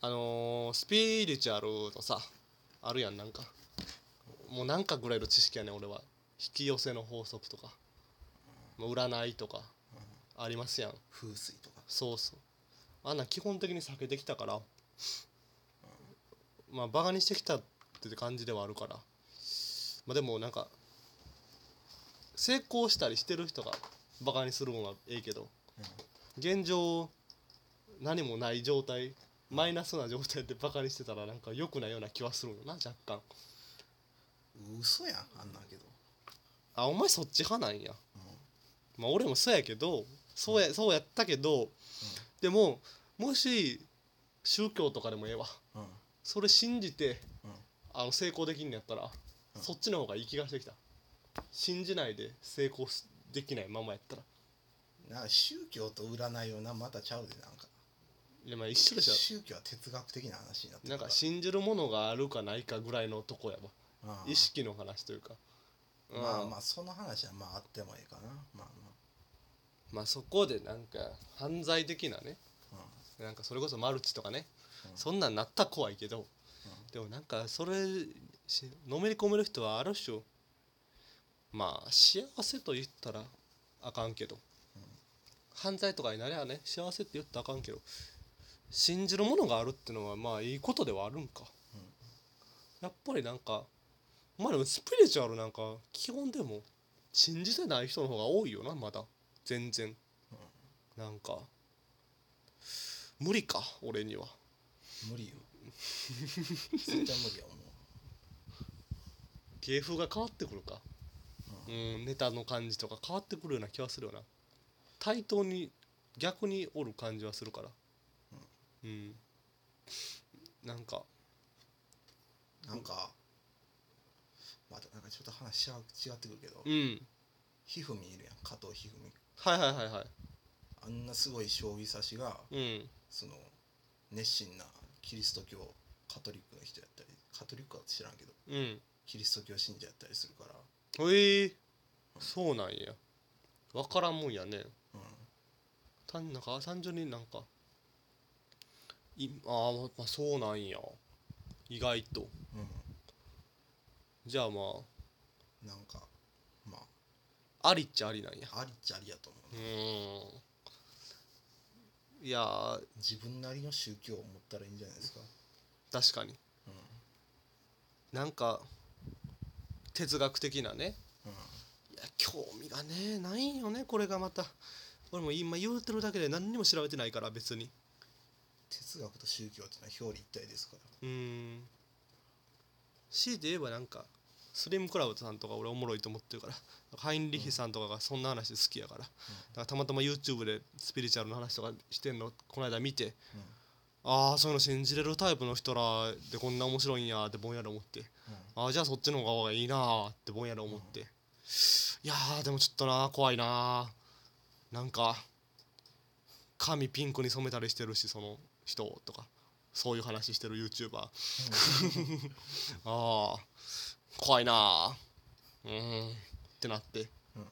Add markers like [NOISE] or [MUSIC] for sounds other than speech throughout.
あのースピリチュアルのさあるやんなんか。もうなんかぐらいの知識やねん俺は。引き寄せの法則とか。もう占いとか。ありますやん。風水とか。そうそう。あんなん基本的に避けてきたから。まあバカにしてきたって感じではあるから。まあでもなんか成功したりしてる人がバカにするのはええけど。現状何もない状態マイナスな状態でバカにしてたらなんか良くないような気はするよな若干。嘘やんあんなんけど。あお前そっち派なんや。まあ俺もそうやけどそうや,、そうやったけど、でももし宗教とかでもええわ。うん。それ信じてうん。あの成功できんのやったら、うん。そっちの方がいい気がしてきた。信じないで成功しできないままやったら。な宗教と占いはなまたちゃうでなんかいやまあ一緒でし宗教は哲学的な話になってょなんるか信じるものがあるかないかぐらいのとこやわああ。意識の話というか。まあうん。まあその話はまああってもいいかな。まあまあ。そこでなんか犯罪的なね。まあなんかそれこそマルチとかね、うん。そんなんなったら怖いけど、でもなんかそれしのめり込める人はある種まあ幸せと言ったらあかんけど、犯罪とかになりゃね幸せって言ったらあかんけど信じるものがあるってのはまあいいことではあるんか、やっぱりなんかまあでもスピリチュアルなんか基本でも信じてない人の方が多いよなまだ。全然、なんか無理か俺には。無理よ。絶対無理やも芸風が変わってくるか。うんネタの感じとか変わってくるような気はするよな。対等に逆におる感じはするからうん。なんか。うなんか。またなんかちょっと話違ってくるけど。うん。ひふみいるやん。加藤ひふみ。はいはいはいはい。あんなすごい将棋指しがうん。その熱心なキリスト教カトリックの人やったりカトリックは知らんけどうん。キリスト教信者やったりするから。へえ。そうなんや。分からんもんやね。うん。単なんか単純になんかいあーまあそうなんや。意外と。うじゃあまんなんかまあ。ありっちゃありなんや。あありっちゃありやと思ううーん。いやー。自分なりの宗教を持ったらいいんじゃないですか。確かに。うん。なんか哲学的なね。うん。いや興味がねないんよねこれがまた。俺も今言うてるだけで何にも調べてないから別に哲学と宗教っていうのは表裏一体ですから。うーん。強いて言えばなんかスリムクラブさんとか俺おもろいと思ってるからハインリヒさんとかがそんな話好きやから,、だからたまたま YouTube でスピリチュアルの話とかしてんのこの間見て、ああそういうの信じれるタイプの人らでこんな面白いんやってぼんやり思って、ああじゃあそっちの方がいいなーってぼんやり思って、いやーでもちょっとな怖いなー。なんか髪ピンクに染めたりしてるしその人とかそういう話してる YouTuber [LAUGHS] ああ怖いなー。うん。ってなって、うん。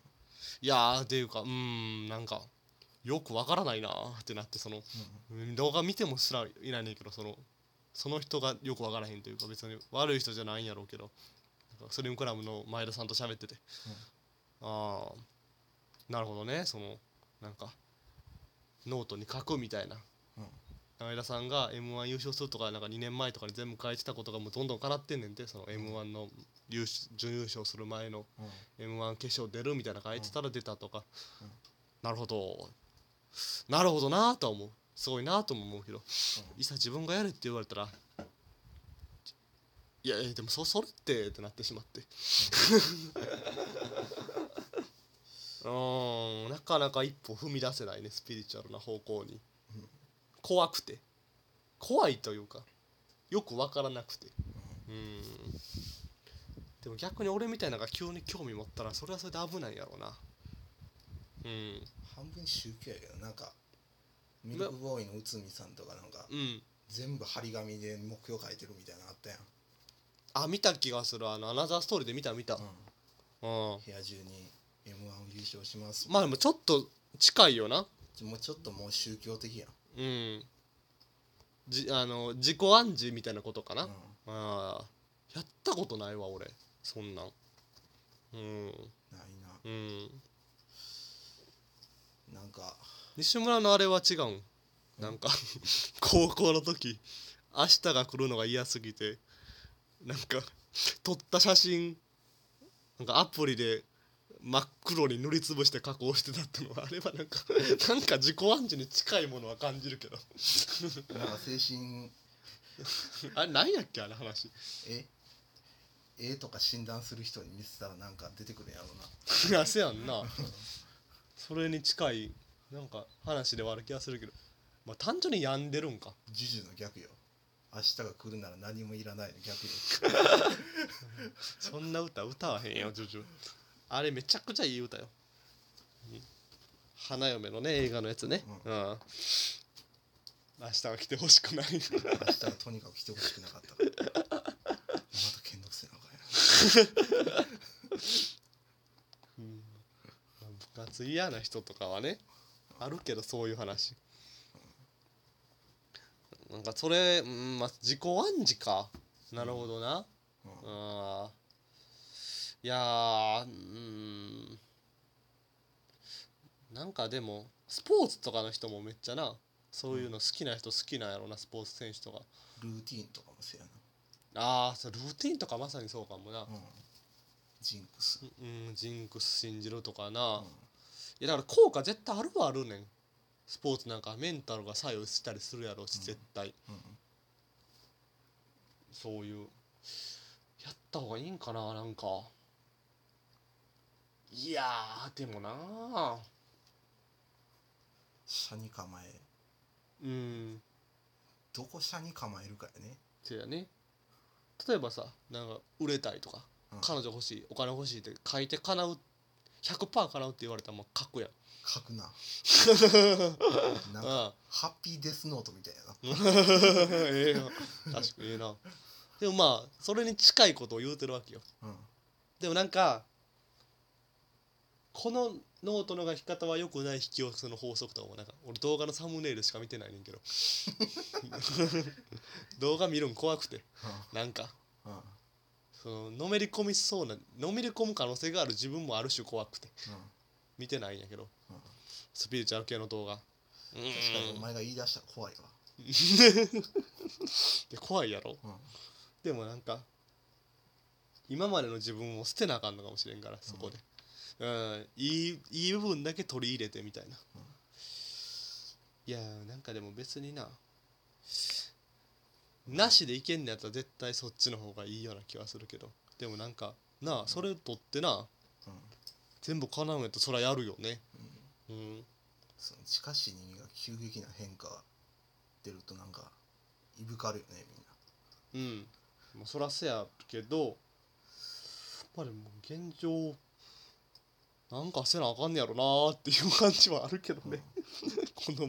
いやーっていうかうーんなんかよくわからないなー。ってなってその、動画見てもすらいないねんけどそのその人がよくわからへんというか別に悪い人じゃないんやろうけどスリムクラブの前田さんと喋ってて、ああなるほどね。そのなんかノートに書くみたいなうん前田さんが m 1優勝するとかなんか2年前とかに全部書いてたことがもうどんどん叶ってんねんてその m 1の優勝準優勝する前のうん。m 1決勝出るみたいな書いてたら出たとか、なるほど。なるほどなとは思う。すごいなとも思うけど、いざ自分がやれって言われたらいやいやでもそそれってってなってしまって。う [LAUGHS] ーんなかなか一歩踏み出せないねスピリチュアルな方向に、怖くて。怖いというかよく分からなくて。うん。でも逆に俺みたいなのが急に興味持ったらそれはそれで危ないやろうな。うん。半分宗教やけどなんかミルクボーイの内海さんとかなんかうん。全部張り紙で目標書いてるみたいなのあったやん、あ見た気がする。あのアナザーストーリーで見た見た。うん、部屋中に m 1を優勝します。まあでもちょっと近いよな。もうちょっともう宗教的やんうん。じあの自己暗示みたいなことかな、うん。ああやったことないわ俺。そんなん。うんな。いうん。ななんか。西村のあれは違うん？なんか高校の時明日が来るのが嫌すぎてなんか撮った写真なんかアプリで真っ黒に塗りつぶして加工してたってのはあれはなんか [LAUGHS] なんか自己暗示に近いものは感じるけど。なんか精神。[LAUGHS] あれ何やっけあれ話。え？絵とか診断する人に見せたらなんか出てくるんやろうな。[LAUGHS] せやんな。それに近いなんか話ではある気がするけど。まあ単純に病んでるんか。ジュジュの逆よ。明日が来るなら何もいらないの逆よ。そんな歌歌わへんよジュジュあれめちゃくちゃいい歌よ。花嫁のね映画のやつね。ううん、明日は来てほしくない。明日がとにかく来てほしくなかった。からまた剣道せなあかん。やなうん部活嫌な人とかはねあるけどそういう話。なんかそれ、うんまあ、自己暗示か。なるほどな、うん。あーいやーうん。なんかでもスポーツとかの人もめっちゃなそういうの好きな人好きなんやろなスポーツ選手とか。ルーティーンとかもせやああそうルーティンとかまさにそうかもな。な、うん、ジンクス、うん、ジンクス信じるとかな、うん。いやだから効果絶対あるはあるねん。スポーツなんかメンタルが作用したりするやろうしうん。絶対、うん。そういう。やった方がいいんかななんかいやーでもなー。車に構え。うん。どこ車に構えるかやね、せやね。例えばさなんか売れたいとか、うん。彼女欲しいお金欲しいって書いて叶う100%叶うって言われたらもう書くやん。書くな。[LAUGHS] なんかあハッピーデスノートみたいやな。あ [LAUGHS] ええな確かにええな。でもまあそれに近いことを言うてるわけよ。うん。でもなんかこのノートの書き方は良くない引き寄せの法則とかもなんか俺動画のサムネイルしか見てないねんけど。[LAUGHS] 動画見るん怖くて。なんか。そののめり込みそうなのめり込む可能性がある自分もある種怖くて。見てないんやけど。うん。スピリチュアル系の動画。うん確かにお前が言い出したら怖いわ。[LAUGHS] で怖いやろ？うん。でもなんか今までの自分を捨てなあかんのかもしれんからそこで、うん、いいいい部分だけ取り入れてみたいな、うんいやーなんかでも別にな。なしでいけんのやったら絶対そっちの方がいいような気はするけど。でもなんかなあそれ取ってな。うん。全部叶うんやったらそりゃやるよね。うん。うん。その近しにが急激な変化出るとなんかいぶかるよねみんな。うん。まあそらせやけど。まあでも現状なんかせなあかんねやろなーっていう感じはあるけどね、この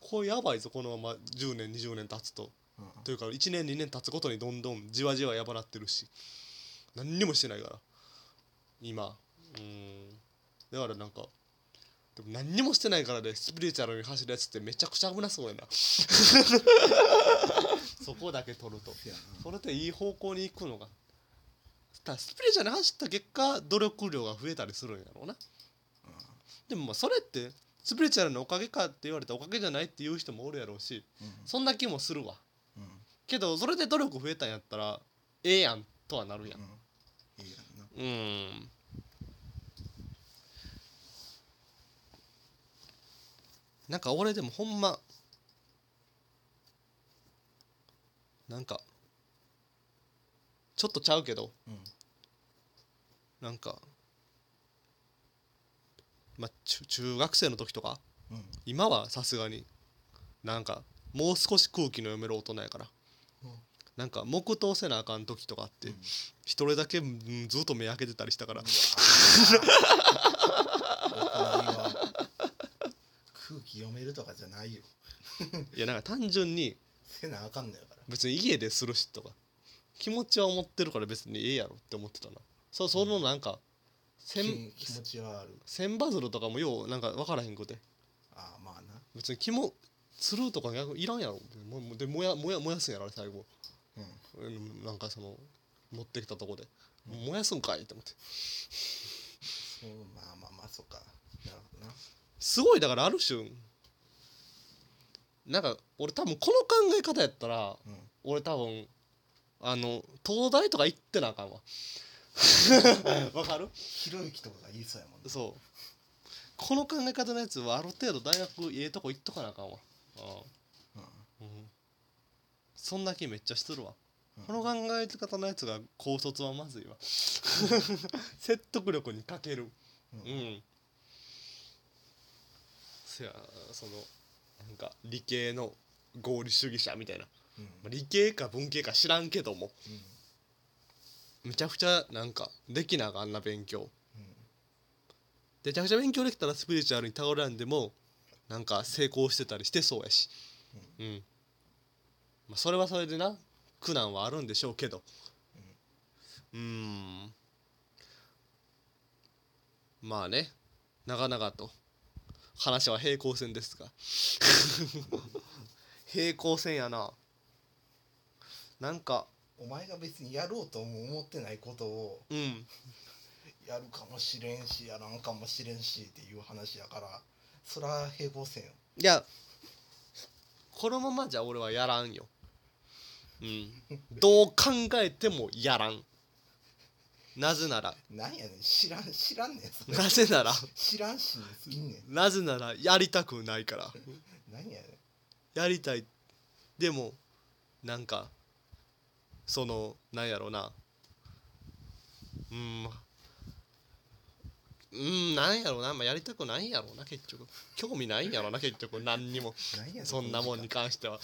これやばいぞこのまま10年20年経つと。うんというか1年2年経つごとにどんどんじわじわやばなってるし。何にもしてないから。今。うん。だからなんかでも何にもしてないからでスピリチュアルに走るやつってめちゃくちゃ危なそうやな。[LAUGHS] そこだけ取ると。それっていい方向に行くのがただスピリチュアルに走った結果努力量が増えたりするんやろうな。でもまあそれってスピリチュアルのおかげかって言われたらおかげじゃないって言う人もおるやろうしうん。そんな気もするわ。うん。けどそれで努力増えたんやったらええやんとはなるやん。うん。いいやんな。うん。なんか俺でもほんまなんかちょっとちゃうけど。うんなんかまあ中中学生の時とか？うん今はさすがに。なんかもう少し空気の読める大人やから。うんなんか黙祷せなあかん時とかあってうん一人だけうんずっと目開けてたりしたから。空気読めるとかじゃないよ。いやなんか単純にせなあかんのやから。別に家でするしとか気持ちは思ってるから別にええやろって思ってたな。そうそのなんか千気気持ちはある。千バズルとかもようなんか分からへんくて。ああまあな。別に気もつるとか逆にいらんやろ。もうもうで燃や燃や燃やすんやろあれ最後。うん。うんなんかその持ってきたとこで。燃やすんかいって思って。そうまあまあまあそうか。なるほどな。すごいだからある種なんか俺多分この考え方やったらうん。俺多分あの東大とか行ってなあかんわ。[LAUGHS] わかる？ひろゆきとかが言いそうやもんね。そう。この考え方のやつはある程度大学ええとこ行っとかなあかんわ。うん、うん、そんな気めっちゃしとるわ、うん。この考え方のやつが高卒はまずいわ。[LAUGHS] 説得力に欠ける。うん。うん。せやそのなんか理系の合理主義者みたいなうん理系か文系か知らんけども。うんむちゃくちゃなんかできなあかんな勉強。めちゃくちゃ勉強できたらスピリチュアルに頼らんでもなんか成功してたりしてそうやし。うん、まあ、それはそれでな苦難はあるんでしょうけど。うん。まあね。長々と。話は平行線ですが。[LAUGHS] 平行線やな。なんかお前が別にやろうとも思ってないことをうん。[LAUGHS] やるかもしれんしやらんかもしれんしっていう話やからそら平行線よ。いやこのままじゃ俺はやらんよ。うん。[LAUGHS] どう考えてもやらん。なぜなら。なんやねん知らん知らんねんなぜなら。知らんしいんねん。なぜならやりたくないから。[LAUGHS] なんやねやりたい。でもなんかそのなんやろうな。うんうんなんやろうな、まあ、やりたくないんやろうな結局。興味ないんやろうな結局。何にも。そんなもんに関しては